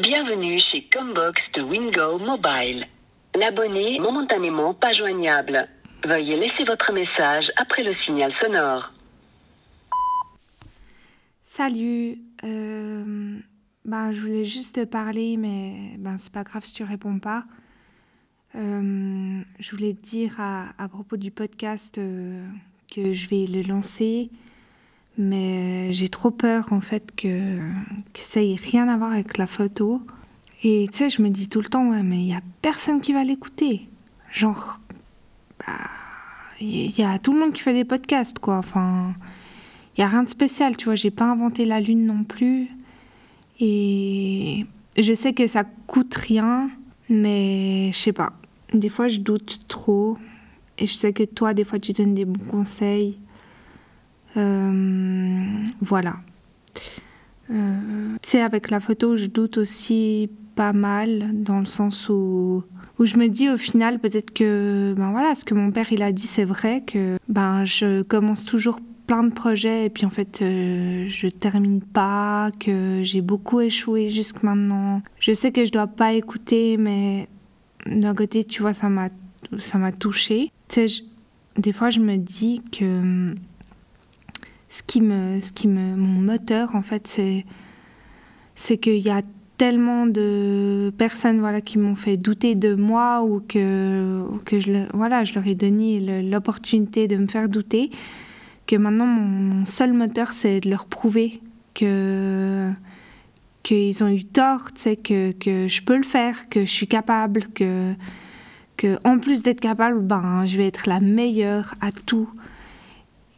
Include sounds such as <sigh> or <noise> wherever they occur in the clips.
Bienvenue chez Combox de Wingo Mobile. L'abonné est momentanément pas joignable. Veuillez laisser votre message après le signal sonore. Salut, euh, ben, je voulais juste te parler, mais ben, c'est pas grave si tu réponds pas. Euh, je voulais dire à, propos du podcast euh, que je vais le lancer, mais j'ai trop peur en fait que, que ça ait rien à voir avec la photo. Et tu sais, je me dis tout le temps, ouais, mais il y a personne qui va l'écouter. Genre, bah, il y a tout le monde qui fait des podcasts, quoi. Enfin, il y a rien de spécial, tu vois. J'ai pas inventé la lune non plus. Et je sais que ça coûte rien, mais je sais pas. Des fois, je doute trop. Et je sais que toi, des fois, tu donnes des bons conseils. Euh, voilà. Euh, tu sais, avec la photo, je doute aussi pas mal dans le sens où, où je me dis au final peut-être que ben voilà ce que mon père il a dit c'est vrai que ben je commence toujours plein de projets et puis en fait euh, je termine pas que j'ai beaucoup échoué jusque maintenant je sais que je dois pas écouter mais d'un côté tu vois ça m'a ça m'a touché tu sais des fois je me dis que ce qui me, ce qui me, mon moteur en fait, c'est, c'est qu'il y a tellement de personnes voilà qui m'ont fait douter de moi ou que, que je, voilà, je leur ai donné l'opportunité de me faire douter que maintenant mon, seul moteur c'est de leur prouver que qu'ils ont eu tort, que, que je peux le faire, que je suis capable, que, que en plus d'être capable, ben, je vais être la meilleure à tout.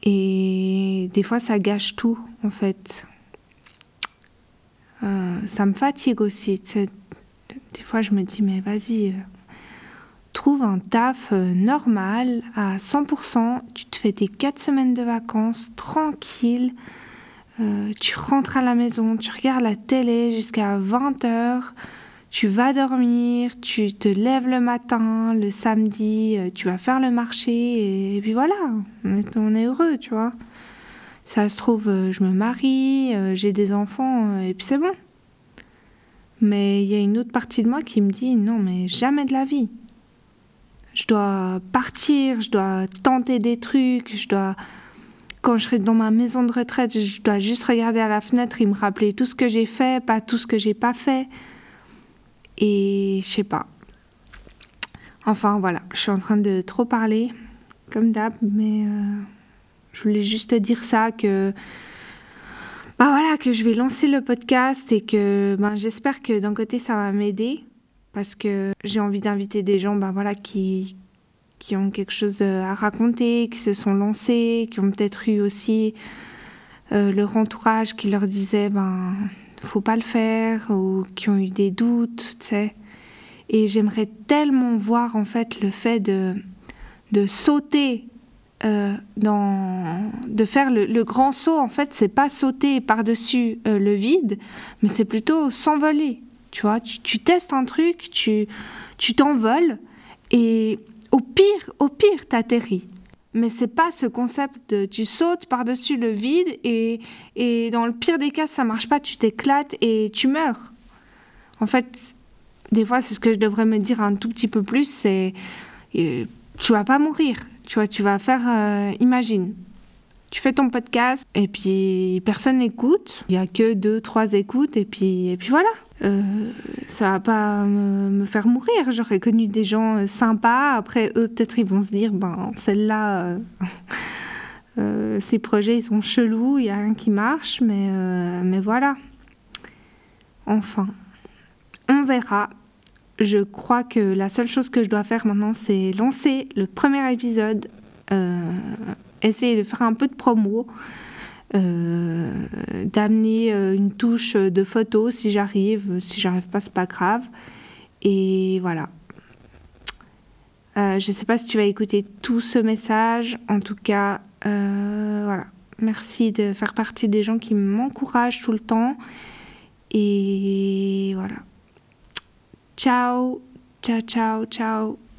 Et des fois, ça gâche tout, en fait. Euh, ça me fatigue aussi. Des fois, je me dis, mais vas-y, euh, trouve un taf euh, normal à 100%. Tu te fais tes 4 semaines de vacances tranquille. tu rentres à la maison, tu regardes la télé jusqu'à 20h tu vas dormir, tu te lèves le matin, le samedi, euh, tu vas faire le marché, et, puis voilà, on est, heureux, tu vois. Ça se trouve, euh, je me marie, euh, j'ai des enfants, et puis c'est bon. Mais il y a une autre partie de moi qui me dit non, mais jamais de la vie. Je dois partir, je dois tenter des trucs, je dois. Quand je serai dans ma maison de retraite, je dois juste regarder à la fenêtre et me rappeler tout ce que j'ai fait, pas tout ce que j'ai pas fait. Et je sais pas. Enfin voilà, je suis en train de trop parler, comme d'hab, mais euh, je voulais juste te dire ça que. Bah voilà, que je vais lancer le podcast et que ben, j'espère que d'un côté ça va m'aider parce que j'ai envie d'inviter des gens ben, voilà, qui, ont quelque chose à raconter, qui se sont lancés, qui ont peut-être eu aussi euh, leur entourage qui leur disait ben faut pas le faire ou qui ont eu des doutes, tu sais. Et j'aimerais tellement voir en fait le fait de, de sauter euh, dans, de faire le, grand saut, en fait, c'est pas sauter par-dessus euh, le vide, mais c'est plutôt s'envoler. Tu vois, tu, tu, testes un truc, tu tu t'envoles et au pire, au pire, t'atterris. Mais c'est pas ce concept de tu sautes par-dessus le vide et, et dans le pire des cas, ça marche pas, tu t'éclates et tu meurs. En fait, des fois, c'est ce que je devrais me dire un tout petit peu plus, c'est euh, tu vas pas mourir. Tu vois, tu vas faire, euh, imagine, tu fais ton podcast et puis personne n'écoute. Il y a que deux, trois écoutes et puis, et puis voilà. Euh, ça va pas me, faire mourir. J'aurais connu des gens euh, sympas. Après, eux, peut-être, ils vont se dire, ben, celle-là, euh, <laughs> ces projets, ils sont chelous, il n'y a rien qui marche, mais, mais voilà. Enfin, on verra. Je crois que la seule chose que je dois faire maintenant, c'est lancer le premier épisode, essayer de faire un peu de promo. Euh, d'amener euh, une touche de photo si j'arrive. Si j'arrive pas, c'est pas grave. Et voilà. Euh, je ne sais pas si tu vas écouter tout ce message. En tout cas, voilà. Merci de faire partie des gens qui m'encouragent tout le temps. Et voilà. Ciao, ciao, ciao, ciao.